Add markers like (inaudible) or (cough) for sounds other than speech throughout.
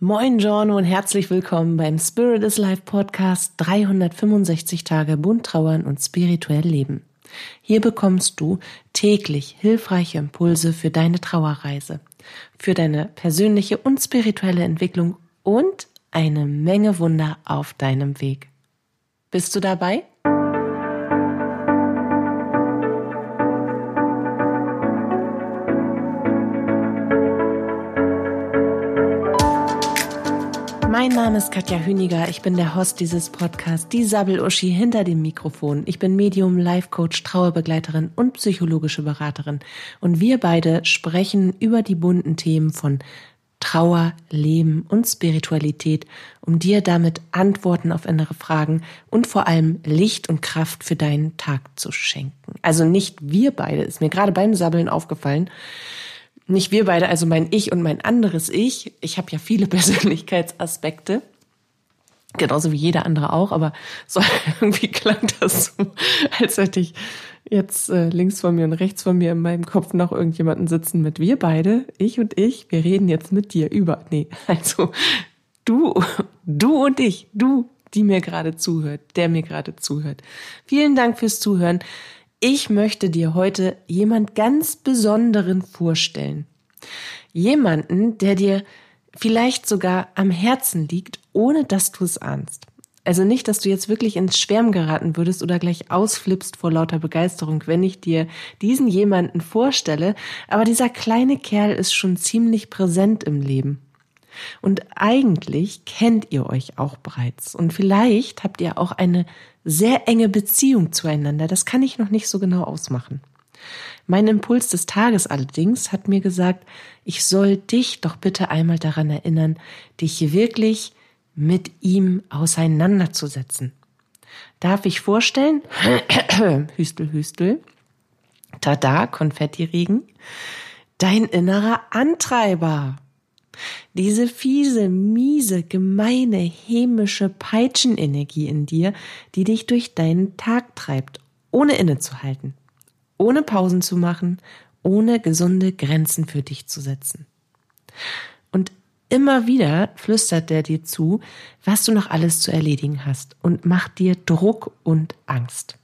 Moin Giorno und herzlich willkommen beim Spirit is Life Podcast 365 Tage bunt trauern und spirituell leben. Hier bekommst du täglich hilfreiche Impulse für deine Trauerreise, für deine persönliche und spirituelle Entwicklung und eine Menge Wunder auf deinem Weg. Bist du dabei? Mein Name ist Katja Hüniger. Ich bin der Host dieses Podcasts, die Sabbel-Uschi hinter dem Mikrofon. Ich bin Medium, Life-Coach, Trauerbegleiterin und psychologische Beraterin. Und wir beide sprechen über die bunten Themen von Trauer, Leben und Spiritualität, um dir damit Antworten auf innere Fragen und vor allem Licht und Kraft für deinen Tag zu schenken. Also nicht wir beide, ist mir gerade beim Sabbeln aufgefallen, nicht wir beide, also mein Ich und mein anderes Ich. Ich habe ja viele (laughs) Persönlichkeitsaspekte. Genauso wie jeder andere auch, aber (laughs) so irgendwie klang das so, als hätte ich jetzt äh, links von mir und rechts von mir in meinem Kopf noch irgendjemanden sitzen mit wir beide, ich und ich, wir reden jetzt mit dir über. Nee, (laughs) also du, du und ich, du, die mir gerade zuhört, der mir gerade zuhört. Vielen Dank fürs Zuhören. Ich möchte dir heute jemand ganz Besonderen vorstellen. Jemanden, der dir vielleicht sogar am Herzen liegt, ohne dass du es ahnst. Also nicht, dass du jetzt wirklich ins Schwärmen geraten würdest oder gleich ausflippst vor lauter Begeisterung, wenn ich dir diesen jemanden vorstelle, aber dieser kleine Kerl ist schon ziemlich präsent im Leben. Und eigentlich kennt ihr euch auch bereits. Und vielleicht habt ihr auch eine sehr enge Beziehung zueinander. Das kann ich noch nicht so genau ausmachen. Mein Impuls des Tages allerdings hat mir gesagt, ich soll dich doch bitte einmal daran erinnern, dich wirklich mit ihm auseinanderzusetzen. Darf ich vorstellen? (clears throat) Hüstel, Hüstel. Tada, Konfettiregen. Dein innerer Antreiber. Diese fiese, miese, gemeine, hämische Peitschenenergie in dir, die dich durch deinen Tag treibt, ohne innezuhalten, ohne Pausen zu machen, ohne gesunde Grenzen für dich zu setzen. Und immer wieder flüstert er dir zu, was du noch alles zu erledigen hast und macht dir Druck und Angst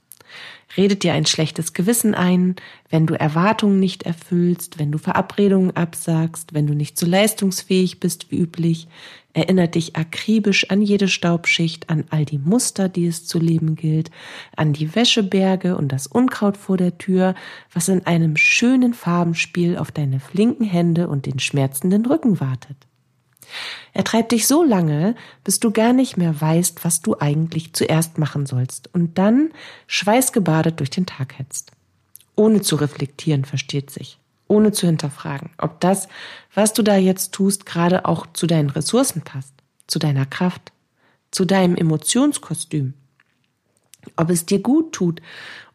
redet dir ein schlechtes Gewissen ein, wenn du Erwartungen nicht erfüllst, wenn du Verabredungen absagst, wenn du nicht so leistungsfähig bist wie üblich, erinnert dich akribisch an jede Staubschicht, an all die Muster, die es zu leben gilt, an die Wäscheberge und das Unkraut vor der Tür, was in einem schönen Farbenspiel auf deine flinken Hände und den schmerzenden Rücken wartet. Er treibt dich so lange, bis du gar nicht mehr weißt, was du eigentlich zuerst machen sollst und dann schweißgebadet durch den Tag hetzt. Ohne zu reflektieren, versteht sich. Ohne zu hinterfragen, ob das, was du da jetzt tust, gerade auch zu deinen Ressourcen passt, zu deiner Kraft, zu deinem Emotionskostüm. Ob es dir gut tut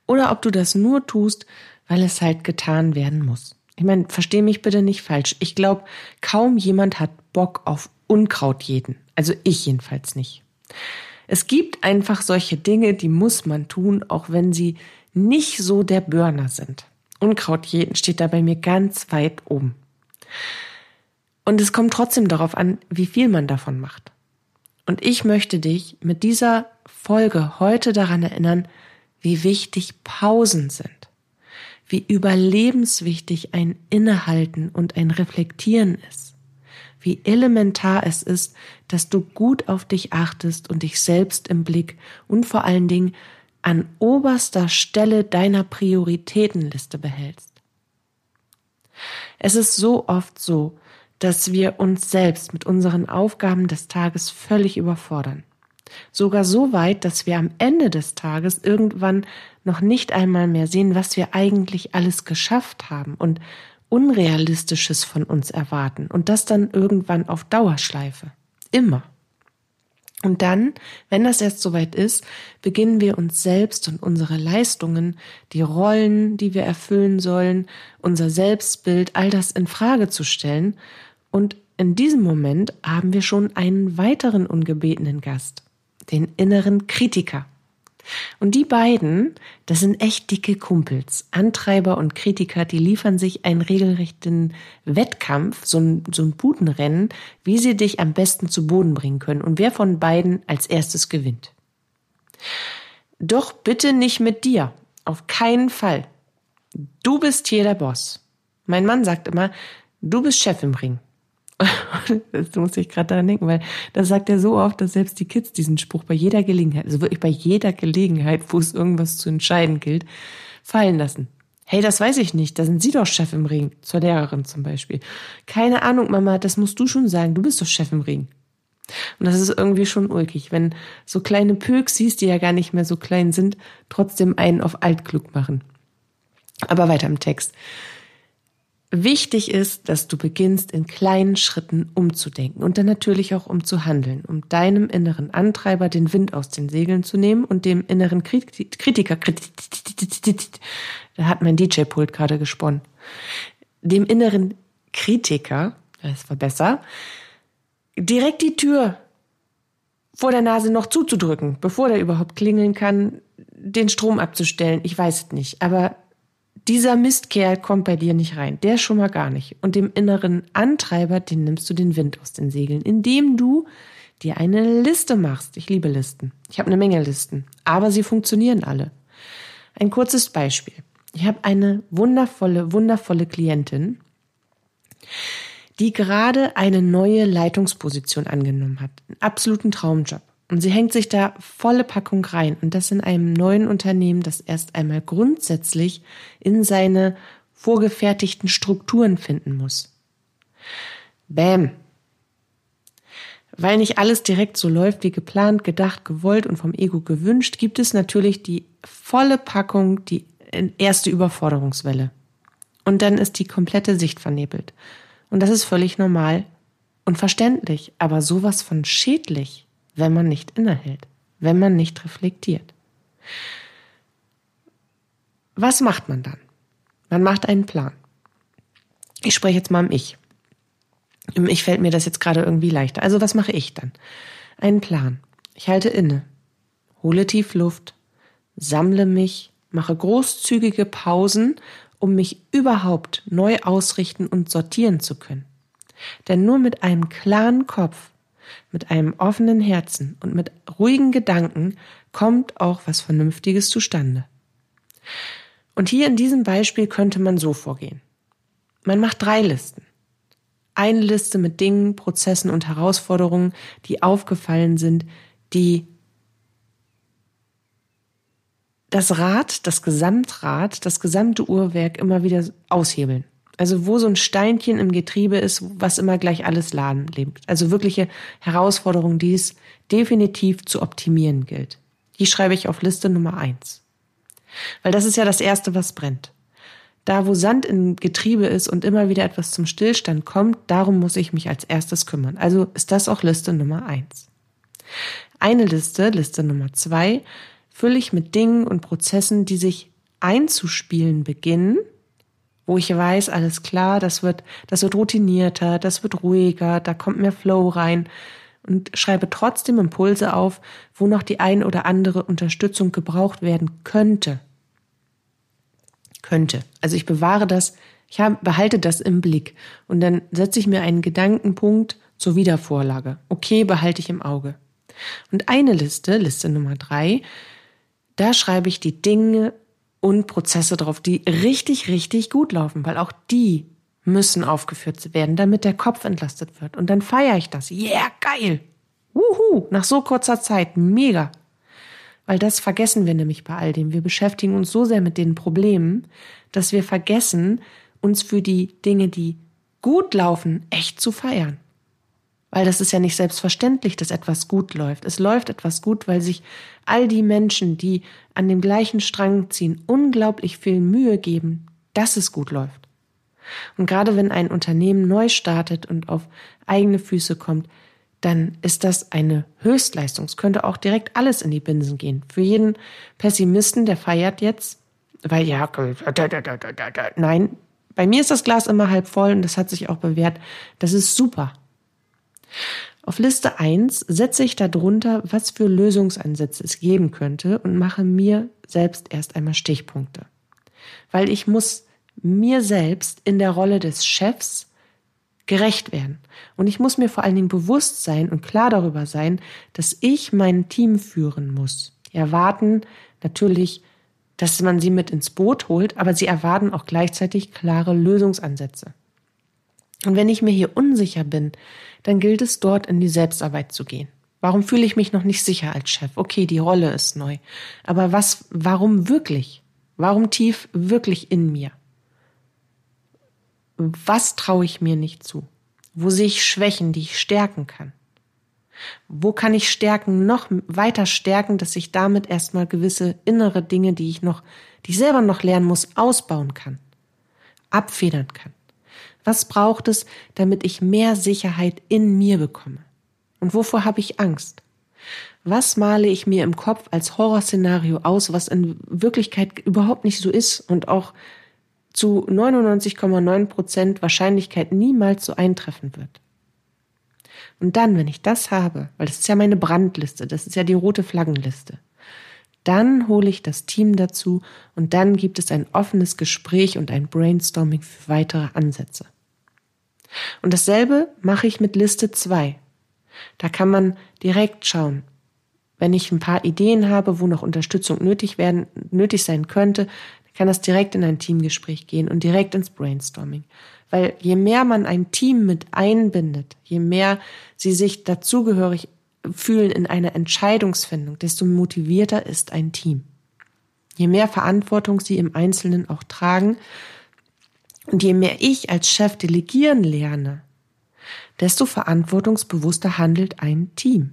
oder ob du das nur tust, weil es halt getan werden muss. Ich meine, versteh mich bitte nicht falsch. Ich glaube, kaum jemand hat Bock auf Unkraut jeden. Also ich jedenfalls nicht. Es gibt einfach solche Dinge, die muss man tun, auch wenn sie nicht so der Burner sind. Unkraut jeden steht da bei mir ganz weit oben. Und es kommt trotzdem darauf an, wie viel man davon macht. Und ich möchte dich mit dieser Folge heute daran erinnern, wie wichtig Pausen sind wie überlebenswichtig ein Innehalten und ein Reflektieren ist, wie elementar es ist, dass du gut auf dich achtest und dich selbst im Blick und vor allen Dingen an oberster Stelle deiner Prioritätenliste behältst. Es ist so oft so, dass wir uns selbst mit unseren Aufgaben des Tages völlig überfordern. Sogar so weit, dass wir am Ende des Tages irgendwann noch nicht einmal mehr sehen, was wir eigentlich alles geschafft haben und Unrealistisches von uns erwarten und das dann irgendwann auf Dauerschleife. Immer. Und dann, wenn das erst soweit ist, beginnen wir uns selbst und unsere Leistungen, die Rollen, die wir erfüllen sollen, unser Selbstbild, all das in Frage zu stellen. Und in diesem Moment haben wir schon einen weiteren ungebetenen Gast den inneren Kritiker. Und die beiden, das sind echt dicke Kumpels. Antreiber und Kritiker, die liefern sich einen regelrechten Wettkampf, so ein, so ein Budenrennen, wie sie dich am besten zu Boden bringen können und wer von beiden als erstes gewinnt. Doch bitte nicht mit dir. Auf keinen Fall. Du bist hier der Boss. Mein Mann sagt immer, du bist Chef im Ring. (laughs) das muss ich gerade daran denken, weil das sagt er so oft, dass selbst die Kids diesen Spruch bei jeder Gelegenheit, also wirklich bei jeder Gelegenheit, wo es irgendwas zu entscheiden gilt, fallen lassen. Hey, das weiß ich nicht. Da sind Sie doch Chef im Ring. Zur Lehrerin zum Beispiel. Keine Ahnung, Mama, das musst du schon sagen. Du bist doch Chef im Ring. Und das ist irgendwie schon ulkig, wenn so kleine Pöksis, die ja gar nicht mehr so klein sind, trotzdem einen auf altklug machen. Aber weiter im Text. Wichtig ist, dass du beginnst, in kleinen Schritten umzudenken und dann natürlich auch umzuhandeln, um deinem inneren Antreiber den Wind aus den Segeln zu nehmen und dem inneren Kritiker, da hat mein DJ-Pult gerade gesponnen, dem inneren Kritiker, das war besser, direkt die Tür vor der Nase noch zuzudrücken, bevor der überhaupt klingeln kann, den Strom abzustellen. Ich weiß es nicht, aber dieser Mistkerl kommt bei dir nicht rein. Der schon mal gar nicht. Und dem inneren Antreiber, den nimmst du den Wind aus den Segeln, indem du dir eine Liste machst. Ich liebe Listen. Ich habe eine Menge Listen, aber sie funktionieren alle. Ein kurzes Beispiel. Ich habe eine wundervolle, wundervolle Klientin, die gerade eine neue Leitungsposition angenommen hat. Einen absoluten Traumjob. Und sie hängt sich da volle Packung rein. Und das in einem neuen Unternehmen, das erst einmal grundsätzlich in seine vorgefertigten Strukturen finden muss. Bäm. Weil nicht alles direkt so läuft wie geplant, gedacht, gewollt und vom Ego gewünscht, gibt es natürlich die volle Packung, die erste Überforderungswelle. Und dann ist die komplette Sicht vernebelt. Und das ist völlig normal und verständlich, aber sowas von schädlich wenn man nicht innehält, wenn man nicht reflektiert. Was macht man dann? Man macht einen Plan. Ich spreche jetzt mal im Ich. Im Ich fällt mir das jetzt gerade irgendwie leichter. Also was mache ich dann? Einen Plan. Ich halte inne, hole tief Luft, sammle mich, mache großzügige Pausen, um mich überhaupt neu ausrichten und sortieren zu können. Denn nur mit einem klaren Kopf mit einem offenen Herzen und mit ruhigen Gedanken kommt auch was Vernünftiges zustande. Und hier in diesem Beispiel könnte man so vorgehen. Man macht drei Listen. Eine Liste mit Dingen, Prozessen und Herausforderungen, die aufgefallen sind, die das Rad, das Gesamtrad, das gesamte Uhrwerk immer wieder aushebeln. Also wo so ein Steinchen im Getriebe ist, was immer gleich alles lahmlegt. Also wirkliche Herausforderungen, die es definitiv zu optimieren gilt. Die schreibe ich auf Liste Nummer eins, Weil das ist ja das Erste, was brennt. Da, wo Sand im Getriebe ist und immer wieder etwas zum Stillstand kommt, darum muss ich mich als erstes kümmern. Also ist das auch Liste Nummer eins. Eine Liste, Liste Nummer zwei, fülle ich mit Dingen und Prozessen, die sich einzuspielen beginnen wo ich weiß, alles klar, das wird, das wird routinierter, das wird ruhiger, da kommt mehr Flow rein und schreibe trotzdem Impulse auf, wo noch die ein oder andere Unterstützung gebraucht werden könnte. Könnte. Also ich bewahre das, ich habe, behalte das im Blick und dann setze ich mir einen Gedankenpunkt zur Wiedervorlage. Okay, behalte ich im Auge. Und eine Liste, Liste Nummer drei, da schreibe ich die Dinge und Prozesse drauf, die richtig, richtig gut laufen, weil auch die müssen aufgeführt werden, damit der Kopf entlastet wird. Und dann feiere ich das. Yeah, geil! Wuhu! Nach so kurzer Zeit. Mega! Weil das vergessen wir nämlich bei all dem. Wir beschäftigen uns so sehr mit den Problemen, dass wir vergessen, uns für die Dinge, die gut laufen, echt zu feiern. Weil das ist ja nicht selbstverständlich, dass etwas gut läuft. Es läuft etwas gut, weil sich all die Menschen, die an dem gleichen Strang ziehen, unglaublich viel Mühe geben, dass es gut läuft. Und gerade wenn ein Unternehmen neu startet und auf eigene Füße kommt, dann ist das eine Höchstleistung. Es könnte auch direkt alles in die Binsen gehen. Für jeden Pessimisten, der feiert jetzt, weil ja, nein, bei mir ist das Glas immer halb voll und das hat sich auch bewährt. Das ist super. Auf Liste 1 setze ich darunter, was für Lösungsansätze es geben könnte und mache mir selbst erst einmal Stichpunkte. Weil ich muss mir selbst in der Rolle des Chefs gerecht werden. Und ich muss mir vor allen Dingen bewusst sein und klar darüber sein, dass ich mein Team führen muss. Die erwarten natürlich, dass man sie mit ins Boot holt, aber sie erwarten auch gleichzeitig klare Lösungsansätze. Und wenn ich mir hier unsicher bin, dann gilt es dort in die Selbstarbeit zu gehen. Warum fühle ich mich noch nicht sicher als Chef? Okay, die Rolle ist neu. Aber was, warum wirklich? Warum tief wirklich in mir? Was traue ich mir nicht zu? Wo sehe ich Schwächen, die ich stärken kann? Wo kann ich Stärken noch weiter stärken, dass ich damit erstmal gewisse innere Dinge, die ich noch, die ich selber noch lernen muss, ausbauen kann, abfedern kann? Was braucht es, damit ich mehr Sicherheit in mir bekomme? Und wovor habe ich Angst? Was male ich mir im Kopf als Horrorszenario aus, was in Wirklichkeit überhaupt nicht so ist und auch zu 99,9 Prozent Wahrscheinlichkeit niemals so eintreffen wird? Und dann, wenn ich das habe, weil das ist ja meine Brandliste, das ist ja die rote Flaggenliste, dann hole ich das Team dazu und dann gibt es ein offenes Gespräch und ein Brainstorming für weitere Ansätze. Und dasselbe mache ich mit Liste 2. Da kann man direkt schauen, wenn ich ein paar Ideen habe, wo noch Unterstützung nötig werden, nötig sein könnte, kann das direkt in ein Teamgespräch gehen und direkt ins Brainstorming. Weil je mehr man ein Team mit einbindet, je mehr sie sich dazugehörig fühlen in einer Entscheidungsfindung, desto motivierter ist ein Team. Je mehr Verantwortung sie im Einzelnen auch tragen und je mehr ich als Chef delegieren lerne, desto verantwortungsbewusster handelt ein Team.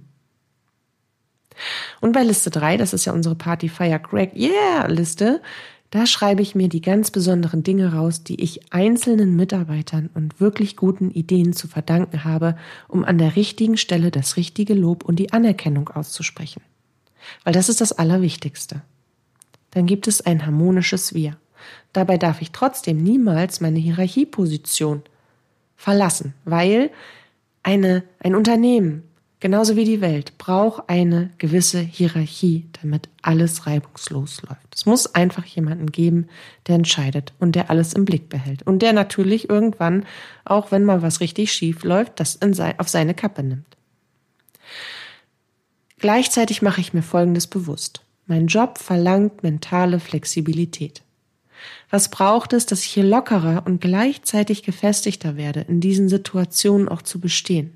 Und bei Liste 3, das ist ja unsere Party Fire Crack Yeah Liste, da schreibe ich mir die ganz besonderen Dinge raus, die ich einzelnen Mitarbeitern und wirklich guten Ideen zu verdanken habe, um an der richtigen Stelle das richtige Lob und die Anerkennung auszusprechen. Weil das ist das Allerwichtigste. Dann gibt es ein harmonisches Wir. Dabei darf ich trotzdem niemals meine Hierarchieposition verlassen, weil eine, ein Unternehmen, genauso wie die Welt, braucht eine gewisse Hierarchie, damit alles reibungslos läuft. Es muss einfach jemanden geben, der entscheidet und der alles im Blick behält und der natürlich irgendwann, auch wenn mal was richtig schief läuft, das sein, auf seine Kappe nimmt. Gleichzeitig mache ich mir Folgendes bewusst. Mein Job verlangt mentale Flexibilität. Was braucht es, dass ich hier lockerer und gleichzeitig gefestigter werde, in diesen Situationen auch zu bestehen?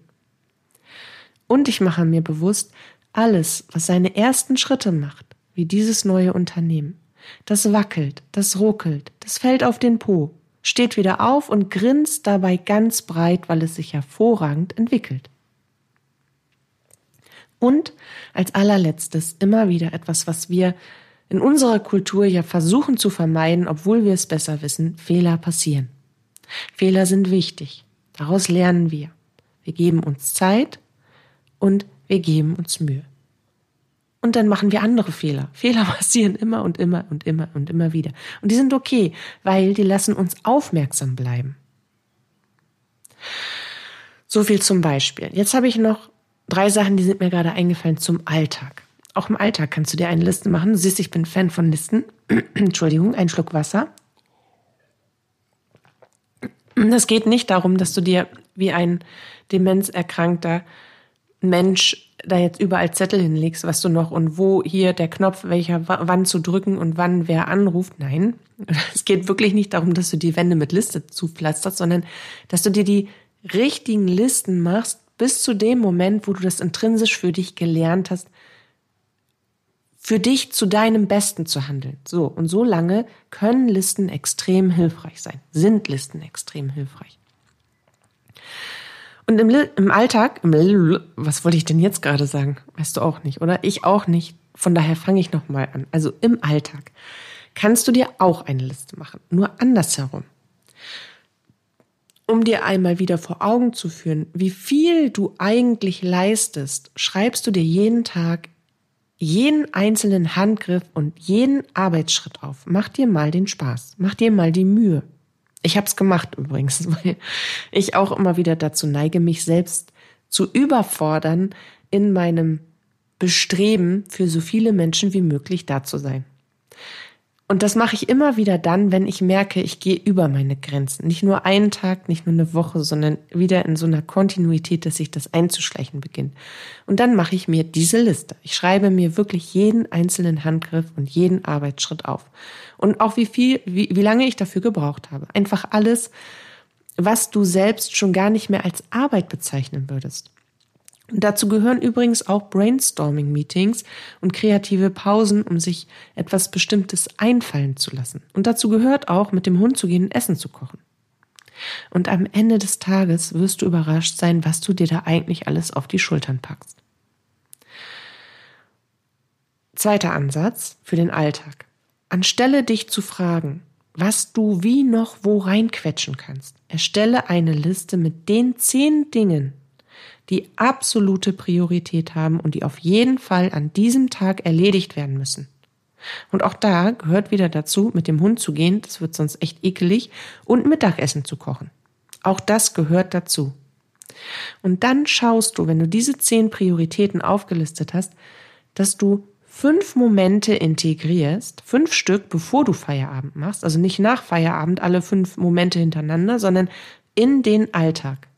Und ich mache mir bewusst, alles, was seine ersten Schritte macht, wie dieses neue Unternehmen, das wackelt, das ruckelt, das fällt auf den Po, steht wieder auf und grinst dabei ganz breit, weil es sich hervorragend entwickelt. Und als allerletztes immer wieder etwas, was wir in unserer Kultur ja versuchen zu vermeiden, obwohl wir es besser wissen, Fehler passieren. Fehler sind wichtig. Daraus lernen wir. Wir geben uns Zeit und wir geben uns Mühe. Und dann machen wir andere Fehler. (laughs) Fehler passieren immer und immer und immer und immer wieder. Und die sind okay, weil die lassen uns aufmerksam bleiben. So viel zum Beispiel. Jetzt habe ich noch drei Sachen, die sind mir gerade eingefallen zum Alltag. Auch im Alltag kannst du dir eine Liste machen. Du siehst, ich bin Fan von Listen. (clears throat) Entschuldigung, ein Schluck Wasser. Das geht nicht darum, dass du dir wie ein demenzerkrankter Mensch da jetzt überall Zettel hinlegst, was du noch und wo hier der Knopf, welcher wann zu drücken und wann wer anruft. Nein, (laughs) es geht wirklich nicht darum, dass du die Wände mit Liste zupflasterst, sondern dass du dir die richtigen Listen machst bis zu dem Moment, wo du das intrinsisch für dich gelernt hast, für dich zu deinem Besten zu handeln. So, und so lange können Listen extrem hilfreich sein, sind Listen extrem hilfreich. Und im, im Alltag, im, was wollte ich denn jetzt gerade sagen? Weißt du auch nicht, oder? Ich auch nicht. Von daher fange ich nochmal an. Also im Alltag kannst du dir auch eine Liste machen, nur andersherum. Um dir einmal wieder vor Augen zu führen, wie viel du eigentlich leistest, schreibst du dir jeden Tag jeden einzelnen Handgriff und jeden Arbeitsschritt auf. Mach dir mal den Spaß, mach dir mal die Mühe. Ich habe es gemacht übrigens, (laughs) weil ich auch immer wieder dazu neige, mich selbst zu überfordern in meinem Bestreben, für so viele Menschen wie möglich da zu sein. Und das mache ich immer wieder dann, wenn ich merke, ich gehe über meine Grenzen. Nicht nur einen Tag, nicht nur eine Woche, sondern wieder in so einer Kontinuität, dass sich das einzuschleichen beginnt. Und dann mache ich mir diese Liste. Ich schreibe mir wirklich jeden einzelnen Handgriff und jeden Arbeitsschritt auf. Und auch wie viel, wie, wie lange ich dafür gebraucht habe. Einfach alles, was du selbst schon gar nicht mehr als Arbeit bezeichnen würdest. Dazu gehören übrigens auch Brainstorming-Meetings und kreative Pausen, um sich etwas Bestimmtes einfallen zu lassen. Und dazu gehört auch, mit dem Hund zu gehen und Essen zu kochen. Und am Ende des Tages wirst du überrascht sein, was du dir da eigentlich alles auf die Schultern packst. Zweiter Ansatz für den Alltag. Anstelle dich zu fragen, was du wie noch wo reinquetschen kannst, erstelle eine Liste mit den zehn Dingen, die absolute Priorität haben und die auf jeden Fall an diesem Tag erledigt werden müssen. Und auch da gehört wieder dazu, mit dem Hund zu gehen, das wird sonst echt ekelig, und Mittagessen zu kochen. Auch das gehört dazu. Und dann schaust du, wenn du diese zehn Prioritäten aufgelistet hast, dass du fünf Momente integrierst, fünf Stück, bevor du Feierabend machst, also nicht nach Feierabend alle fünf Momente hintereinander, sondern in den Alltag.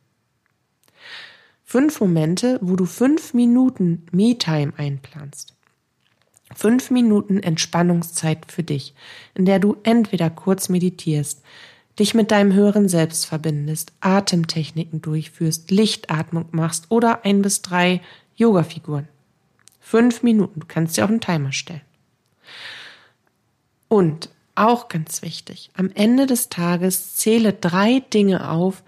Fünf Momente, wo du fünf Minuten Me-Time einplanst. Fünf Minuten Entspannungszeit für dich, in der du entweder kurz meditierst, dich mit deinem höheren Selbst verbindest, Atemtechniken durchführst, Lichtatmung machst oder ein bis drei Yoga-Figuren. Fünf Minuten, du kannst dir auch einen Timer stellen. Und auch ganz wichtig, am Ende des Tages zähle drei Dinge auf,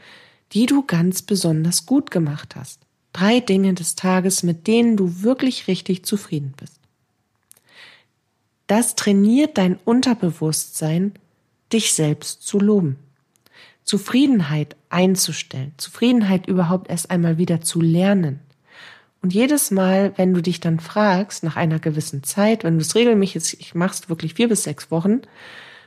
die du ganz besonders gut gemacht hast. Drei Dinge des Tages, mit denen du wirklich richtig zufrieden bist. Das trainiert dein Unterbewusstsein, dich selbst zu loben. Zufriedenheit einzustellen, Zufriedenheit überhaupt erst einmal wieder zu lernen. Und jedes Mal, wenn du dich dann fragst, nach einer gewissen Zeit, wenn du es regelmäßig machst, wirklich vier bis sechs Wochen,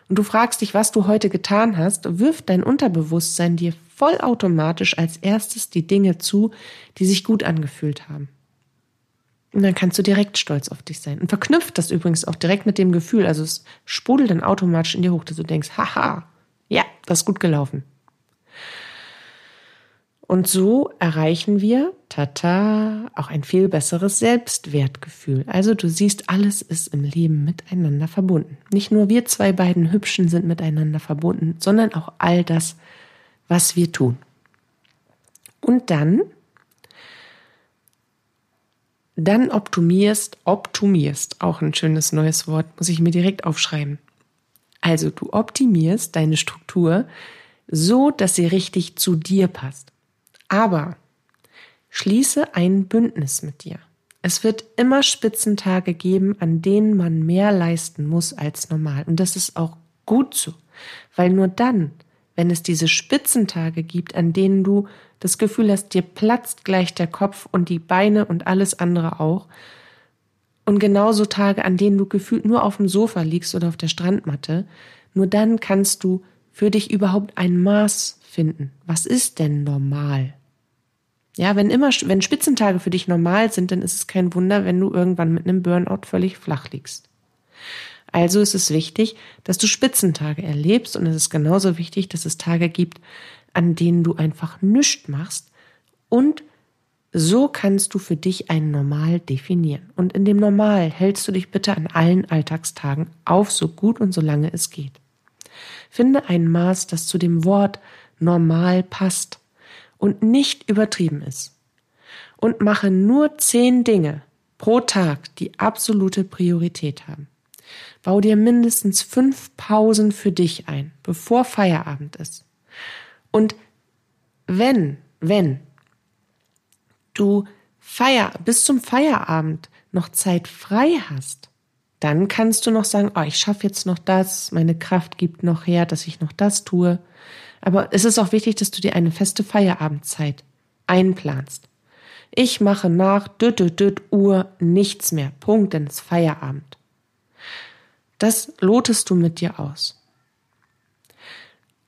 und du fragst dich, was du heute getan hast, wirft dein Unterbewusstsein dir vollautomatisch als erstes die Dinge zu, die sich gut angefühlt haben. Und dann kannst du direkt stolz auf dich sein. Und verknüpft das übrigens auch direkt mit dem Gefühl. Also es sprudelt dann automatisch in dir hoch, dass du denkst, haha, ja, das ist gut gelaufen. Und so erreichen wir, tata, auch ein viel besseres Selbstwertgefühl. Also du siehst, alles ist im Leben miteinander verbunden. Nicht nur wir zwei beiden Hübschen sind miteinander verbunden, sondern auch all das, was wir tun. Und dann, dann optimierst, optimierst, auch ein schönes neues Wort, muss ich mir direkt aufschreiben. Also du optimierst deine Struktur so, dass sie richtig zu dir passt. Aber schließe ein Bündnis mit dir. Es wird immer Spitzentage geben, an denen man mehr leisten muss als normal. Und das ist auch gut so, weil nur dann, wenn es diese Spitzentage gibt, an denen du das Gefühl hast, dir platzt gleich der Kopf und die Beine und alles andere auch, und genauso Tage, an denen du gefühlt nur auf dem Sofa liegst oder auf der Strandmatte, nur dann kannst du für dich überhaupt ein Maß finden. Was ist denn normal? Ja, wenn immer, wenn Spitzentage für dich normal sind, dann ist es kein Wunder, wenn du irgendwann mit einem Burnout völlig flach liegst. Also ist es wichtig, dass du Spitzentage erlebst und es ist genauso wichtig, dass es Tage gibt, an denen du einfach nichts machst und so kannst du für dich ein Normal definieren. Und in dem Normal hältst du dich bitte an allen Alltagstagen auf, so gut und so lange es geht. Finde ein Maß, das zu dem Wort normal passt und nicht übertrieben ist. Und mache nur zehn Dinge pro Tag, die absolute Priorität haben. Bau dir mindestens fünf Pausen für dich ein, bevor Feierabend ist. Und wenn, wenn du Feier, bis zum Feierabend noch Zeit frei hast, dann kannst du noch sagen, oh, ich schaffe jetzt noch das, meine Kraft gibt noch her, dass ich noch das tue. Aber es ist auch wichtig, dass du dir eine feste Feierabendzeit einplanst. Ich mache nach düt, düt, düt Uhr nichts mehr. Punkt, denn es ist Feierabend. Das lotest du mit dir aus.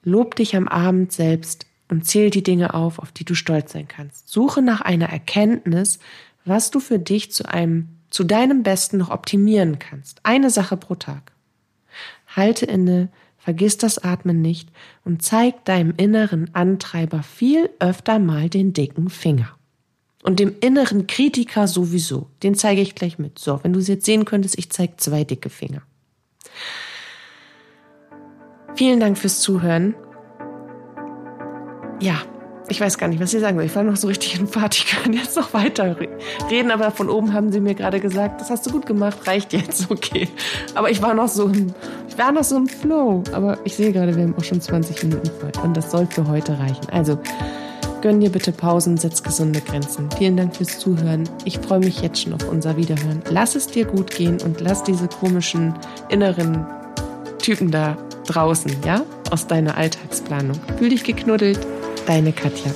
Lob dich am Abend selbst und zähl die Dinge auf, auf die du stolz sein kannst. Suche nach einer Erkenntnis, was du für dich zu einem, zu deinem Besten noch optimieren kannst. Eine Sache pro Tag. Halte inne, vergiss das Atmen nicht und zeig deinem inneren Antreiber viel öfter mal den dicken Finger. Und dem inneren Kritiker sowieso. Den zeige ich gleich mit. So, wenn du es jetzt sehen könntest, ich zeige zwei dicke Finger. Vielen Dank fürs Zuhören. Ja, ich weiß gar nicht, was ich sagen soll. Ich war noch so richtig in Fahrt. Ich kann jetzt noch weiter reden, aber von oben haben sie mir gerade gesagt, das hast du gut gemacht, reicht jetzt, (laughs) okay. Aber ich war noch so im, ich war noch so im Flow. Aber ich sehe gerade, wir haben auch schon 20 Minuten voll. Und das soll für heute reichen. Also, gönn dir bitte Pausen, setz gesunde Grenzen. Vielen Dank fürs Zuhören. Ich freue mich jetzt schon auf unser Wiederhören. Lass es dir gut gehen und lass diese komischen inneren Typen da draußen, ja? Aus deiner Alltagsplanung. Fühl dich geknuddelt. Deine Katja.